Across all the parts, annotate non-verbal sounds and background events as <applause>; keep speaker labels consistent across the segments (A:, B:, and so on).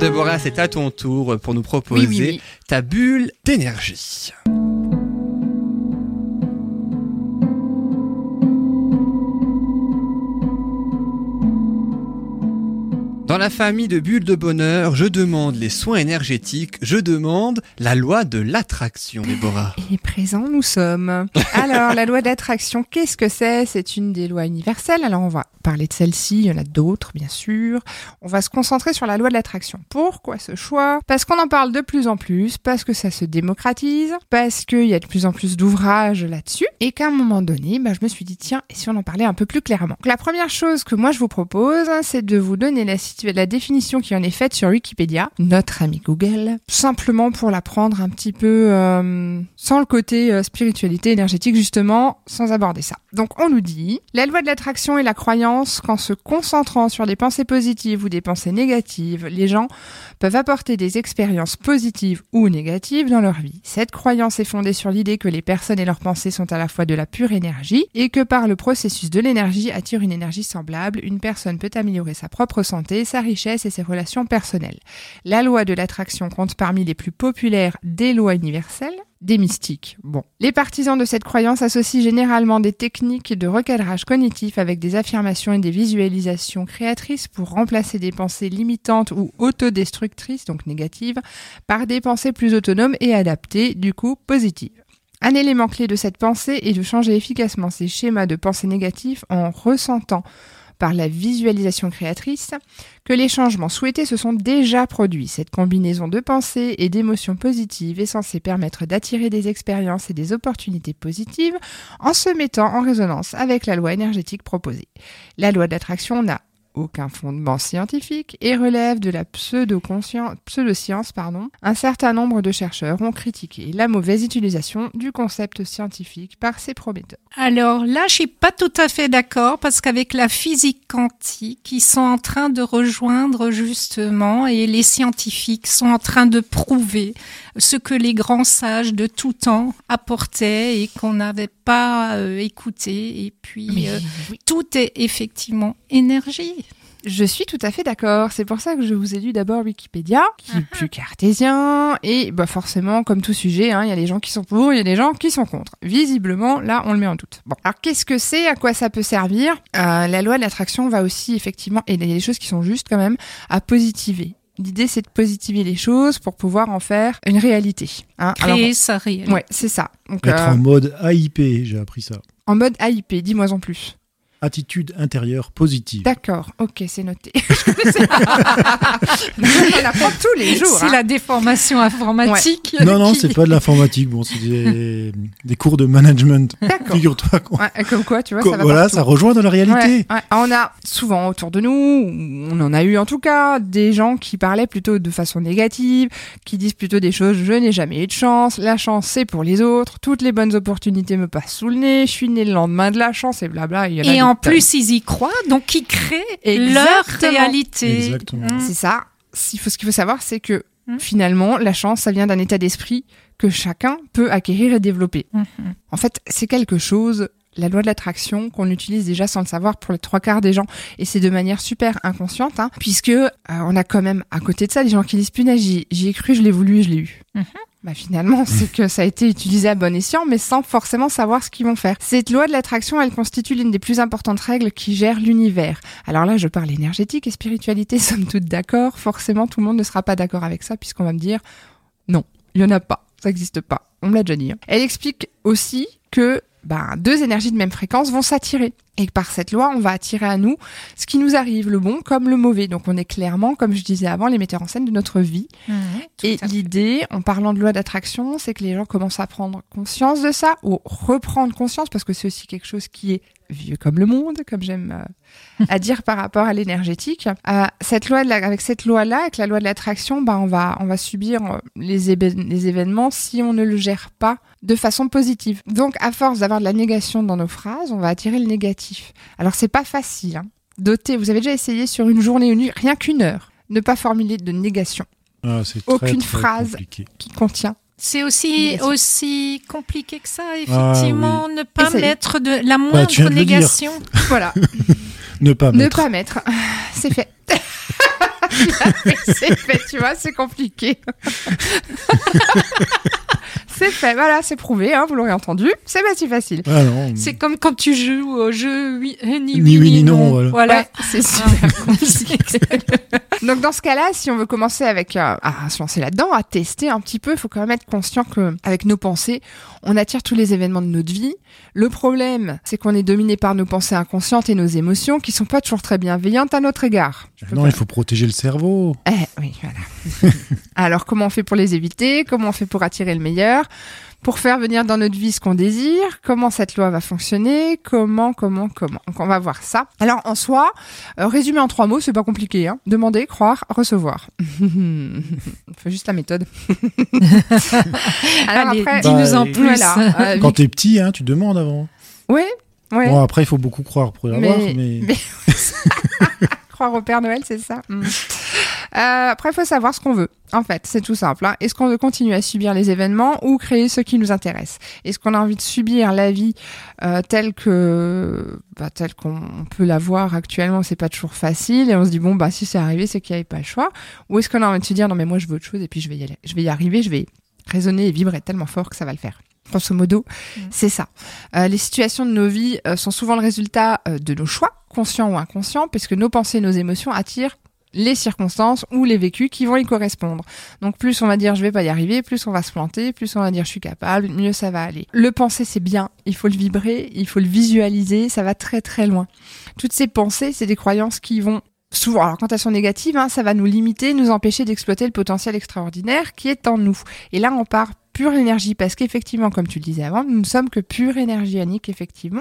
A: Deborah, c'est à ton tour pour nous proposer
B: Oui, oui, oui.
A: ta bulle d'énergie. Famille de bulles de bonheur, je demande les soins énergétiques, je demande la loi de l'attraction, Déborah.
B: Et présent nous sommes. Alors, la loi d'attraction, qu'est-ce que c'est? C'est une des lois universelles. Alors, on va parler de celle-ci, il y en a d'autres, bien sûr. On va se concentrer sur la loi de l'attraction. Pourquoi ce choix? Parce qu'on en parle de plus en plus, parce que ça se démocratise, parce qu'il y a de plus en plus d'ouvrages là-dessus, et qu'à un moment donné, bah, je me suis dit, tiens, et si on en parlait un peu plus clairement? La première chose que moi je vous propose, c'est de vous donner la, situa- la définition qui en est faite sur Wikipédia, notre ami Google, simplement pour la prendre un petit peu euh, sans le côté euh, spiritualité énergétique, justement, sans aborder ça. Donc on nous dit, la loi de l'attraction est la croyance qu'en se concentrant sur des pensées positives ou des pensées négatives, les gens peuvent apporter des expériences positives ou négatives dans leur vie. Cette croyance est fondée sur l'idée que les personnes et leurs pensées sont à la fois de la pure énergie et que par le processus de l'énergie attire une énergie semblable, une personne peut améliorer sa propre santé, sa richesse et ses relations personnelles. La loi de l'attraction compte parmi les plus populaires des lois universelles des mystiques. Bon. Les partisans de cette croyance associent généralement des techniques de recadrage cognitif avec des affirmations et des visualisations créatrices pour remplacer des pensées limitantes ou autodestructrices, donc négatives, par des pensées plus autonomes et adaptées, du coup positives. Un élément clé de cette pensée est de changer efficacement ces schémas de pensée négatifs en ressentant par la visualisation créatrice que les changements souhaités se sont déjà produits. Cette combinaison de pensées et d'émotions positives est censée permettre d'attirer des expériences et des opportunités positives en se mettant en résonance avec la loi énergétique proposée. La loi d'attraction n'a aucun fondement scientifique et relève de la pseudo-science. Un certain nombre de chercheurs ont critiqué la mauvaise utilisation du concept scientifique par ses prometteurs.
C: Alors là, je suis pas tout à fait d'accord parce qu'avec la physique quantique, ils sont en train de rejoindre justement et les scientifiques sont en train de prouver ce que les grands sages de tout temps apportaient et qu'on n'avait pas euh, écouté. Et puis, euh,
B: oui.
C: tout est effectivement énergie.
B: Je suis tout à fait d'accord. C'est pour ça que je vous ai lu d'abord Wikipédia, qui est plus cartésien. Et bah forcément, comme tout sujet, hein, il y a des gens qui sont pour, il y a des gens qui sont contre. Visiblement, là, on le met en doute. Bon, alors qu'est-ce que c'est? À quoi ça peut servir? Euh, La loi de l'attraction va aussi effectivement, et il y a des choses qui sont justes quand même, à positiver. L'idée, c'est de positiver les choses pour pouvoir en faire une réalité. Hein Alors,
C: Créer sa réalité.
B: ouais, c'est ça. Donc,
D: Être
B: euh,
D: en mode AIP, j'ai appris ça.
B: en mode AIP, dis-moi en plus.
D: Attitude intérieure positive.
B: D'accord, ok, c'est noté. <laughs> on apprend tous les jours.
C: C'est
B: hein.
C: la déformation informatique.
D: Non, non,
C: qui-
D: c'est pas de l'informatique. Bon, c'est des, des cours de management.
B: D'accord.
D: Figure-toi.
B: Ouais, comme quoi, tu vois, ça va
D: voilà,
B: partout.
D: ça rejoint dans la réalité.
B: Ouais, ouais. On a souvent autour de nous, on en a eu en tout cas, des gens qui parlaient plutôt de façon négative, qui disent plutôt des choses je n'ai jamais eu de chance, la chance c'est pour les autres, toutes les bonnes opportunités me passent sous le nez, je suis né le lendemain de la chance et blabla. il y en a
C: en plus, ils y croient, donc ils créent leur réalité.
D: Exactement.
C: Mm.
B: c'est ça. Ce qu'il faut savoir, c'est que
C: Mm.
B: finalement, la chance, ça vient d'un état d'esprit que chacun peut acquérir et développer.
C: Mhm.
B: En fait, c'est quelque chose, la loi de l'attraction, qu'on utilise déjà sans le savoir pour les trois quarts des gens. Et c'est de manière super inconsciente, hein, puisque euh, on a quand même à côté de ça des gens qui disent punaise, j'y ai cru, je l'ai voulu et je l'ai eu. Bah finalement, c'est <laughs> que ça a été utilisé à bon escient, mais sans forcément savoir ce qu'ils vont faire. Cette loi de l'attraction, elle constitue l'une des plus importantes règles qui gèrent l'univers. Alors là, je parle énergétique et spiritualité, <laughs> sommes toutes d'accord. Forcément, tout le monde ne sera pas d'accord avec ça, puisqu'on va me dire non, il y en a pas, ça n'existe pas. On me l'a déjà dit. hein. Elle explique aussi que ben, deux énergies de même fréquence vont s'attirer. Et par cette loi, on va attirer à nous ce qui nous arrive, le bon comme le mauvais. Donc on est clairement, comme je disais avant, les metteurs en scène de notre vie. Et l'idée, en parlant de loi d'attraction, c'est que les gens commencent à prendre conscience de ça, ou reprendre conscience, parce que c'est aussi quelque chose qui est vieux comme le monde, comme j'aime euh, à dire par rapport à l'énergétique. Euh, cette loi, de la- avec cette loi-là, avec la loi de l'attraction, bah, on va, on va subir euh, les, événements si on ne le gère pas de façon positive. Donc, à force d'avoir de la négation dans nos phrases, on va attirer le négatif. Alors, c'est pas facile. Hein. Doter, vous avez déjà essayé sur une journée, une nuit, rien qu'une heure, ne pas formuler de négation
D: Ah, très,
B: Aucune
D: très
B: phrase.
D: compliqué.
B: qui contient
C: C'est aussi, aussi compliqué que ça, effectivement, ne pas mettre de la moindre
D: le dire.
C: négation. <laughs>
B: Voilà,
D: Ne pas
B: ne
D: mettre.
B: pas mettre. C'est fait. <laughs> c'est fait, tu vois, c'est compliqué. <laughs> c'est fait, voilà, c'est prouvé, hein, vous l'aurez entendu. C'est pas si facile.
D: Ah non.
C: C'est comme quand tu joues au jeu oui, euh, ni,
D: Ni oui, ni non, voilà.
B: Ouais, <laughs> c'est super <laughs> compliqué. Donc dans ce cas-là, si on veut commencer avec euh, à se lancer là-dedans, à tester un petit peu, il faut quand même être conscient que avec nos pensées, on attire tous les événements de notre vie. Le problème, c'est qu'on est dominé par nos pensées inconscientes et nos émotions qui sont pas toujours très bienveillantes à notre égard.
D: Non,
B: pas-
D: il faut protéger le cerveau.
B: eh oui, voilà. <laughs> Alors, comment on fait pour les éviter? Comment on fait pour attirer le meilleur? Pour faire venir dans notre vie ce qu'on désire? Comment cette loi va fonctionner? Comment, comment, comment? Donc, on va voir ça. Alors, en soi, euh, résumé en trois mots, c'est pas compliqué. Hein Demander, croire, recevoir. <laughs> faut juste la méthode. <laughs> Alors
C: Allez,
B: après,
C: dis-nous en
D: Bah,
C: plus.
B: voilà. Euh,
D: Quand t'es petit, hein, tu demandes avant.
B: oui, oui.
D: Bon, après, il faut beaucoup croire pour y
B: Mais-
D: avoir, mais...
B: Croire au Père Noël, c'est ça Mm. Euh, Après, il faut savoir ce qu'on veut. En fait, c'est tout simple. hein. Est-ce qu'on veut continuer à subir les événements ou créer ce qui nous intéresse? Est-ce qu'on a envie de subir la vie euh, telle que, bah, telle qu'on peut la voir actuellement? C'est pas toujours facile et on se dit bon bah si c'est arrivé, c'est qu'il n'y avait pas le choix. Ou est-ce qu'on a envie de se dire non mais moi je veux autre chose et puis je vais y aller, je vais y arriver, je vais résonner et vibrer tellement fort que ça va le faire? Grosso modo, c'est ça. Euh, les situations de nos vies euh, sont souvent le résultat euh, de nos choix, conscients ou inconscients, puisque nos pensées et nos émotions attirent les circonstances ou les vécus qui vont y correspondre. Donc plus on va dire je vais pas y arriver, plus on va se planter, plus on va dire je suis capable, mieux ça va aller. Le penser c'est bien, il faut le vibrer, il faut le visualiser, ça va très très loin. Toutes ces pensées, c'est des croyances qui vont souvent, alors quand elles sont négatives, hein, ça va nous limiter, nous empêcher d'exploiter le potentiel extraordinaire qui est en nous. Et là on part pure énergie parce qu'effectivement, comme tu le disais avant, nous ne sommes que pure énergie anique, effectivement.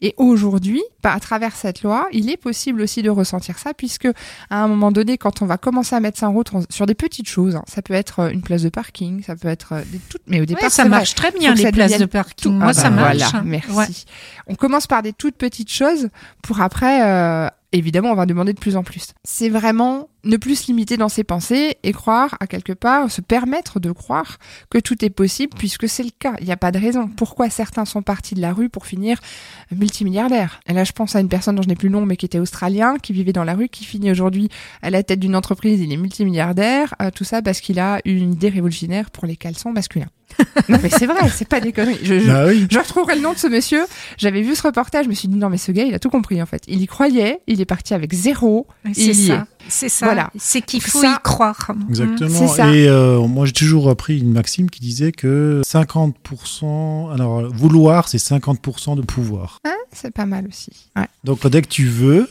B: Et aujourd'hui, bah, à travers cette loi, il est possible aussi de ressentir ça, puisque à un moment donné, quand on va commencer à mettre ça en route on- sur des petites choses, hein, ça peut être euh, une place de parking, ça peut être euh, des toutes, mais au départ,
C: Ouais, ça
B: vrai,
C: marche très bien les places de parking.
B: tout.
C: Moi,
B: Ah
C: ça
B: bah
C: marche.
B: Voilà, merci.
C: Ouais.
B: On commence par des toutes petites choses pour après, euh, évidemment, on va demander de plus en plus. C'est vraiment ne plus se limiter dans ses pensées et croire à quelque part, se permettre de croire que tout est possible puisque c'est le cas. Il n'y a pas de raison. Pourquoi certains sont partis de la rue pour finir multimilliardaires? Et là, je pense à une personne dont je n'ai plus le nom, mais qui était australien, qui vivait dans la rue, qui finit aujourd'hui à la tête d'une entreprise. Il est multimilliardaire. euh, tout ça parce qu'il a une idée révolutionnaire pour les caleçons masculins. <laughs> non, mais c'est vrai, c'est pas des conneries. Je, je-
D: Bah oui.
B: je retrouverai le nom de ce monsieur. J'avais vu ce reportage, je me suis dit non mais ce gars il a tout compris en fait. Il y croyait, il est parti avec zéro.
C: C'est ça. C'est ça.
B: Voilà.
C: C'est qu'il faut
B: Ça-
C: y croire.
D: Exactement.
B: Ça.
D: Et euh, moi, j'ai toujours appris une maxime qui disait que 50%, alors vouloir, c'est 50% de pouvoir.
B: Hein, c'est pas mal aussi. Ouais.
D: Donc, dès que tu veux,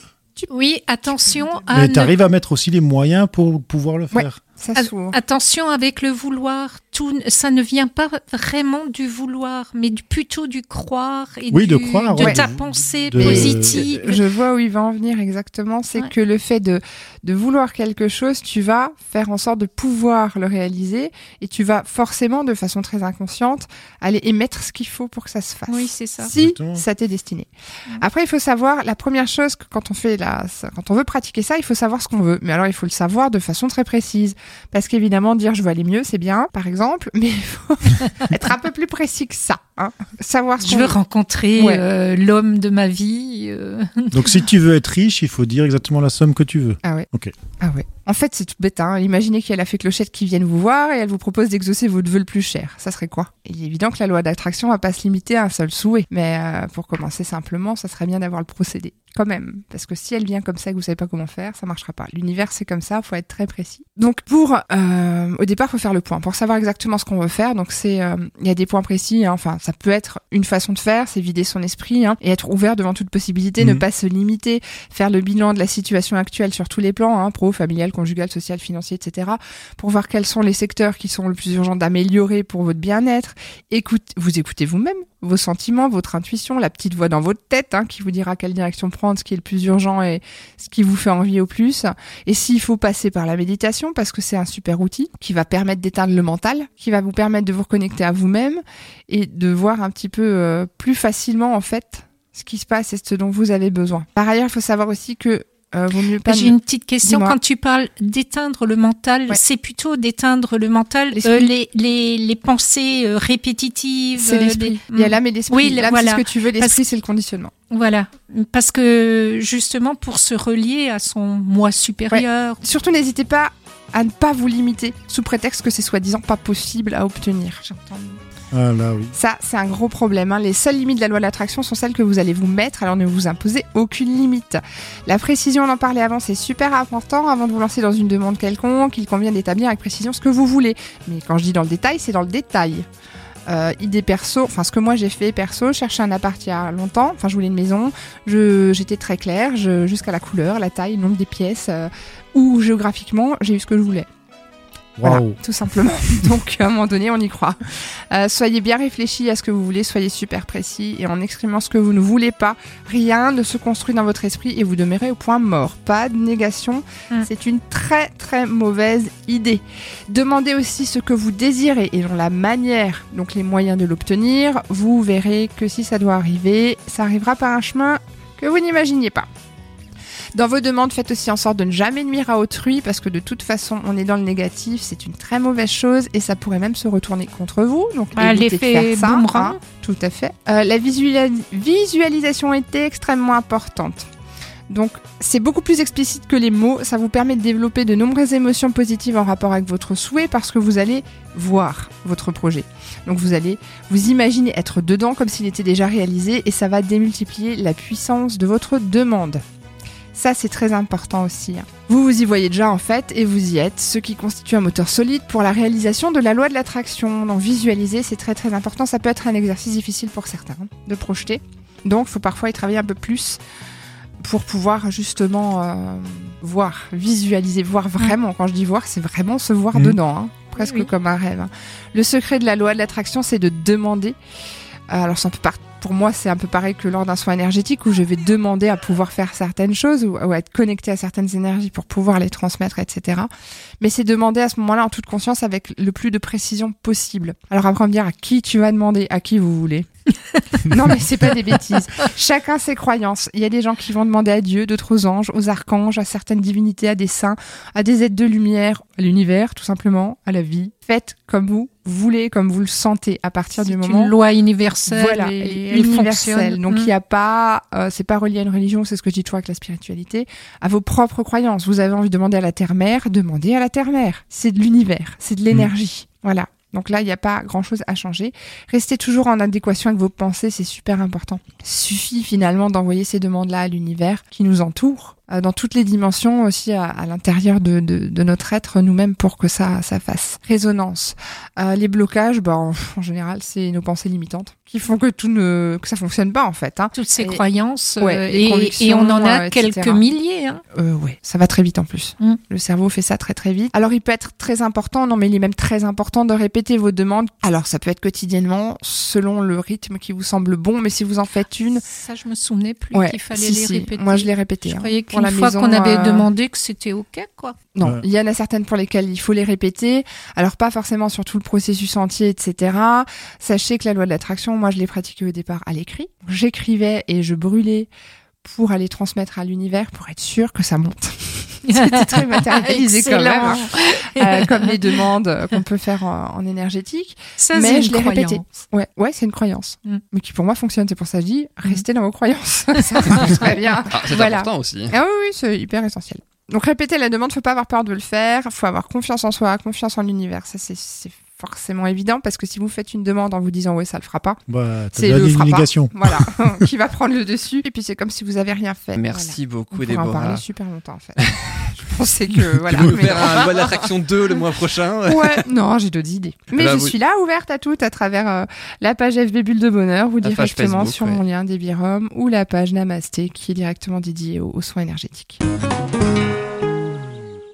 C: Oui, attention à
D: mais tu arrives à mettre aussi les moyens pour pouvoir le
B: Ouais.
D: faire.
B: Ça
C: At-
B: s'ouvre.
C: Attention avec le vouloir, tout, ça ne vient pas vraiment du vouloir, mais du- plutôt du croire et
D: Oui,
C: du-
D: de croire,
C: de
D: ouais,
C: ta pensée
D: de-
C: positive.
B: Je vois où il va en venir exactement. C'est
C: Ouais.
B: que le fait de, de vouloir quelque chose, tu vas faire en sorte de pouvoir le réaliser et tu vas forcément, de façon très inconsciente, aller émettre ce qu'il faut pour que ça se fasse.
C: Oui, c'est ça.
B: Si ça t'est destiné. Après, il faut savoir, la première chose que quand on fait la, ça- quand on veut pratiquer ça, il faut savoir ce qu'on veut. Mais alors, il faut le savoir de façon très précise. Parce qu'évidemment, dire je veux aller mieux, c'est bien, par exemple, <laughs> mais il faut <laughs> être un peu plus précis que ça. Hein. Savoir ce
C: Je veux rencontrer
B: Ouais.
C: euh, l'homme de ma vie. euh.
D: Donc, si tu veux être riche, il faut dire exactement la somme que tu veux.
B: Ah ouais.
D: Ok.
B: Ah ouais. En fait, c'est tout bête. Hein. Imaginez qu'il y a la fée clochette qui vienne vous voir et elle vous propose d'exaucer votre vœu le plus cher. Ça serait quoi? Il est évident que la loi d'attraction va pas se limiter à un seul souhait. Mais euh, pour commencer simplement, ça serait bien d'avoir le procédé. Quand même. Parce que si elle vient comme ça et que vous savez pas comment faire, ça marchera pas. L'univers, c'est comme ça. Faut être très précis. Donc, pour, euh, au départ, faut faire le point. Pour savoir exactement ce qu'on veut faire. Donc, c'est, euh, il y a des points précis. hein. Enfin, ça peut être une façon de faire, c'est vider son esprit hein, et être ouvert devant toute possibilité, ne
D: Mhm.
B: pas se limiter, faire le bilan de la situation actuelle sur tous les plans, hein, pro, familial, conjugal, social, financier, etc., pour voir quels sont les secteurs qui sont le plus urgents d'améliorer pour votre bien-être. Écoute, vous écoutez vous-même vos sentiments, votre intuition, la petite voix dans votre tête hein, qui vous dira quelle direction prendre, ce qui est le plus urgent et ce qui vous fait envie au plus. Et s'il faut passer par la méditation, parce que c'est un super outil qui va permettre d'éteindre le mental, qui va vous permettre de vous reconnecter à vous-même et de voir un petit peu euh, plus facilement en fait ce qui se passe et ce dont vous avez besoin. Par ailleurs, il faut savoir aussi que euh, vaut mieux pas.
C: J'ai une petite question. Quand tu parles d'éteindre le mental,
B: Ouais.
C: c'est plutôt d'éteindre le mental, euh, les, les, les pensées euh, répétitives.
B: C'est l'esprit.
C: les-
B: Il y a l'âme et l'esprit.
C: Oui,
B: l'âme,
C: voilà.
B: c'est ce que tu veux. L'esprit, c'est le conditionnement.
C: Voilà. Parce que justement, pour se relier à son moi supérieur,
B: Surtout, n'hésitez pas à ne pas vous limiter sous prétexte que c'est soi-disant pas possible à obtenir.
C: j'entends.
D: Ah.
B: Ça, c'est un gros problème. hein. Les seules limites de la loi de l'attraction sont celles que vous allez vous mettre, alors ne vous imposez aucune limite. La précision, on en parlait avant, c'est super important. Avant de vous lancer dans une demande quelconque, il convient d'établir avec précision ce que vous voulez. Mais quand je dis dans le détail, c'est dans le détail. Euh, idée perso, enfin ce que moi j'ai fait perso, je cherchais un appart il y a longtemps, enfin je voulais une maison, j'étais très claire, jusqu'à la couleur, la taille, le nombre des pièces, euh, ou géographiquement, j'ai eu ce que je voulais. Voilà,
D: Waouh.
B: tout simplement. <laughs> Donc, à un moment donné, on y croit. Euh, soyez bien réfléchis à ce que vous voulez, soyez super précis et en exprimant ce que vous ne voulez pas, rien ne se construit dans votre esprit et vous demeurez au point mort. Pas de négation,
C: Mm.
B: c'est une très très mauvaise idée. Demandez aussi ce que vous désirez et non la manière, donc les moyens de l'obtenir. Vous verrez que si ça doit arriver, ça arrivera par un chemin que vous n'imaginiez pas. Dans vos demandes, faites aussi en sorte de ne jamais nuire à autrui parce que de toute façon, on est dans le négatif, c'est une très mauvaise chose et ça pourrait même se retourner contre vous. Donc,
C: Ah,
B: évitez de
C: l'effet
B: faire ça,
C: boomerang.
B: hein. Tout à fait. Euh, la visualis- visualisation est extrêmement importante. Donc, c'est beaucoup plus explicite que les mots. Ça vous permet de développer de nombreuses émotions positives en rapport avec votre souhait parce que vous allez voir votre projet. Donc, vous allez vous imaginer être dedans comme s'il était déjà réalisé et ça va démultiplier la puissance de votre demande. Ça, c'est très important aussi. hein. Vous vous y voyez déjà en fait et vous y êtes, ce qui constitue un moteur solide pour la réalisation de la loi de l'attraction. Donc visualiser, c'est très très important. Ça peut être un exercice difficile pour certains hein, de projeter. Donc il faut parfois y travailler un peu plus pour pouvoir justement euh, voir, visualiser, voir vraiment. Quand je dis voir, c'est vraiment se voir
D: Mhm.
B: dedans, hein, presque
C: Oui.
B: comme un rêve. Le secret de la loi de l'attraction, c'est de demander. Euh, Alors, ça peut par- pour moi, c'est un peu pareil que lors d'un soin énergétique où je vais demander à pouvoir faire certaines choses ou, ou à être connecté à certaines énergies pour pouvoir les transmettre, etc. Mais c'est demander à ce moment-là en toute conscience avec le plus de précision possible. Alors après, on va me dire à qui tu vas demander, à qui vous voulez? <laughs> non, mais c'est pas des bêtises. Chacun ses croyances. Il y a des gens qui vont demander à Dieu, d'autres aux anges, aux archanges, à certaines divinités, à des saints, à des êtres de lumière, à l'univers, tout simplement, à la vie. Faites comme vous voulez, comme vous le sentez à partir
C: C'est
B: du moment
C: une loi universelle.
B: voilà,
C: et
B: elle universelle.
C: fonctionne.
B: Donc il
C: Mm.
B: n'y a pas, euh, c'est pas relié à une religion, c'est ce que je dis toujours avec la spiritualité, à vos propres croyances. Vous avez envie de demander à la terre-mère, demandez à la terre-mère. C'est de l'univers, c'est de l'énergie. Voilà. Donc là, il n'y a pas grand-chose à changer. Restez toujours en adéquation avec vos pensées, c'est super important. Suffit finalement d'envoyer ces demandes-là à l'univers qui nous entoure, dans toutes les dimensions aussi à, à l'intérieur de, de, de notre être nous-mêmes pour que ça, ça fasse résonance. Euh, les blocages, bah, en, en général, c'est nos pensées limitantes qui font que tout ne, que ça fonctionne pas en fait. Hein.
C: Toutes ces
B: Et-
C: croyances. euh,
B: Ouais, les
C: et, on en a
B: euh,
C: quelques milliers. Hein.
B: Euh, ouais, ça va très vite en plus.
C: Mm.
B: Le cerveau fait ça très très vite. Alors il peut être très important, non mais il est même très important de répéter vos demandes. Alors ça peut être quotidiennement selon le rythme qui vous semble bon, mais si vous en faites une,
C: Ça, je me souvenais plus
B: ouais,
C: qu'il fallait
B: si,
C: les
B: si.
C: répéter.
B: Moi je l'ai répété.
C: Je
B: hein.
C: croyais
B: Pour la
C: qu'une fois
B: maison,
C: qu'on avait
B: euh,
C: demandé que c'était OK, quoi.
B: Non,
D: Ouais.
B: il y en a certaines pour lesquelles il faut les répéter. Alors pas forcément sur tout le processus entier, etc. Sachez que la loi de l'attraction, moi je l'ai pratiquée au départ à l'écrit. J'écrivais et je brûlais pour aller transmettre à l'univers pour être sûr que ça monte. <laughs> C'était très matérialisé quand même, hein. Comme les demandes qu'on peut faire en, en énergétique.
C: Ça,
B: Mais
C: c'est
B: je
C: une
B: l'ai répété.
C: croyance.
B: Ouais, ouais, c'est une croyance,
C: Mm.
B: mais qui pour moi fonctionne. C'est pour ça que je dis restez dans vos croyances. <laughs> ça marche très bien.
A: Ah, c'est
B: Voilà.
A: important aussi.
B: Ah oui, oui, c'est hyper essentiel. Donc répéter la demande, faut pas avoir peur de le faire, faut avoir confiance en soi, confiance en l'univers. Ça c'est forcément évident parce que si vous faites une demande en vous disant ouais ça le fera pas,
D: Bah,
B: c'est le fera pas. Voilà, <laughs> <laughs> qui va prendre le dessus et puis c'est comme si vous avez rien fait.
A: Merci
B: Voilà.
A: beaucoup,
B: On pourra en
A: Déborah.
B: parler super longtemps en fait. <laughs> Je pensais que voilà.
A: tu veux
B: mais
A: faire
B: non.
A: un loi de l'attraction 2 le mois prochain
B: Ouais, non, j'ai d'autres idées. Mais
A: Bah,
B: je
A: vous-
B: suis là ouverte à toutes à travers euh, la page FB Bulle de Bonheur ou directement
A: Facebook,
B: sur
A: ouais.
B: mon lien Debirum ou la page Namasté qui est directement dédiée aux, aux soins énergétiques.